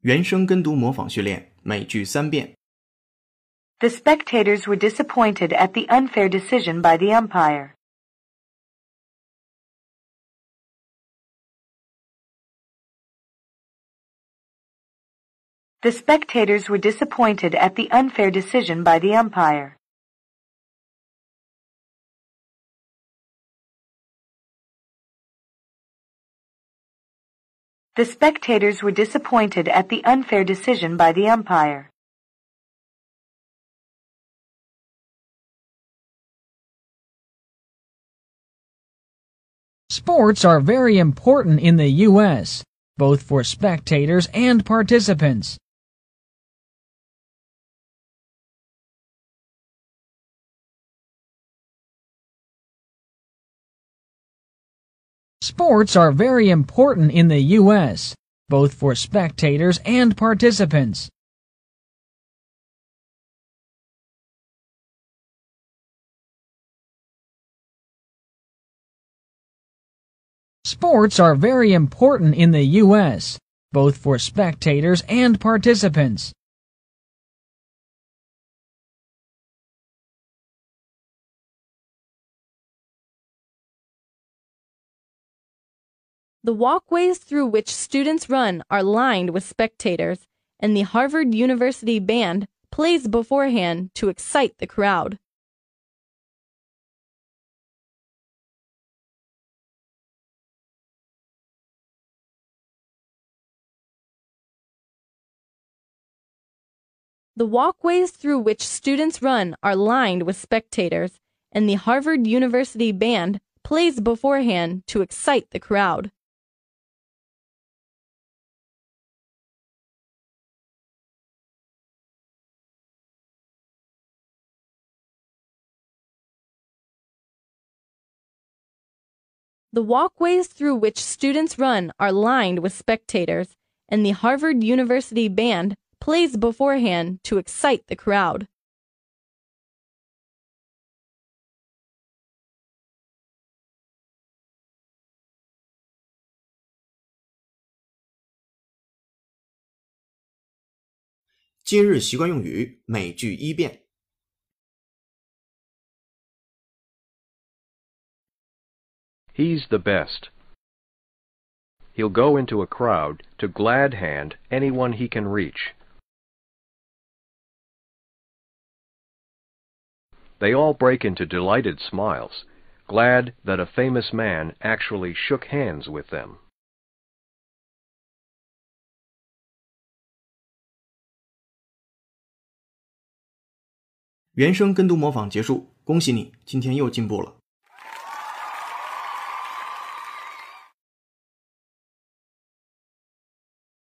原声跟读模仿训练，每句三遍。 The spectators were disappointed at the unfair decision by the umpire. The spectators were disappointed at the unfair decision by the umpire. The spectators were disappointed at the unfair decision by the umpire. Sports are very important in the U.S., both for spectators and participants. Sports are very important in the U.S., both for spectators and participants. Sports are very important in the U.S., both for spectators and participants. The walkways through which students run are lined with spectators, and the Harvard University Band plays beforehand to excite the crowd. The walkways through which students run are lined with spectators, and the Harvard University Band plays beforehand to excite the crowd. The walkways through which students run are lined with spectators, and the Harvard University Band plays beforehand to excite the crowd. “今日习惯用语”每句一遍。 He's the best. He'll go into a crowd to glad hand anyone he can reach. They all break into delighted smiles, glad that a famous man actually shook hands with them.